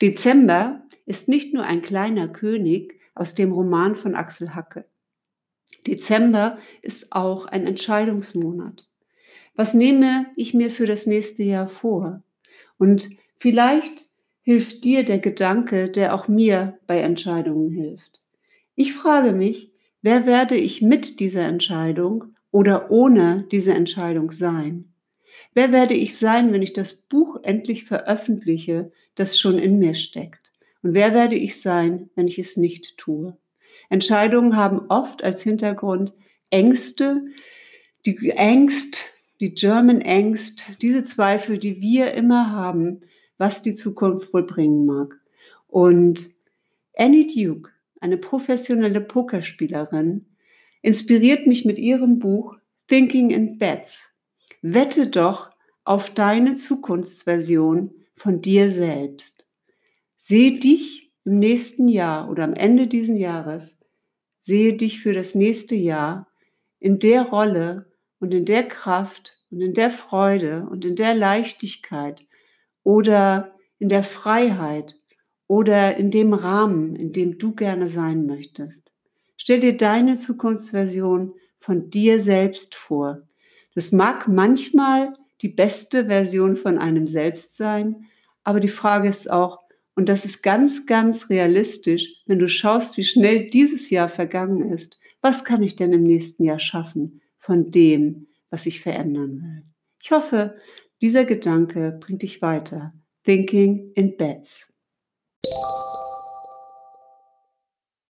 Dezember ist nicht nur ein kleiner König aus dem Roman von Axel Hacke. Dezember ist auch ein Entscheidungsmonat. Was nehme ich mir für das nächste Jahr vor? Und vielleicht hilft dir der Gedanke, der auch mir bei Entscheidungen hilft. Ich frage mich, wer werde ich mit dieser Entscheidung oder ohne diese Entscheidung sein? Wer werde ich sein, wenn ich das Buch endlich veröffentliche, das schon in mir steckt? Und wer werde ich sein, wenn ich es nicht tue? Entscheidungen haben oft als Hintergrund Ängste, die Angst, die German Angst, diese Zweifel, die wir immer haben, was die Zukunft wohl bringen mag. Und Annie Duke, eine professionelle Pokerspielerin, inspiriert mich mit ihrem Buch Thinking in Bets. Wette doch auf deine Zukunftsversion von dir selbst. Sehe dich im nächsten Jahr oder am Ende dieses Jahres, sehe dich für das nächste Jahr in der Rolle und in der Kraft und in der Freude und in der Leichtigkeit oder in der Freiheit oder in dem Rahmen, in dem du gerne sein möchtest. Stell dir deine Zukunftsversion von dir selbst vor. Das mag manchmal die beste Version von einem selbst sein, aber die Frage ist auch, und das ist ganz, ganz realistisch, wenn du schaust, wie schnell dieses Jahr vergangen ist, was kann ich denn im nächsten Jahr schaffen von dem, was ich verändern will? Ich hoffe, dieser Gedanke bringt dich weiter. Thinking in Beds.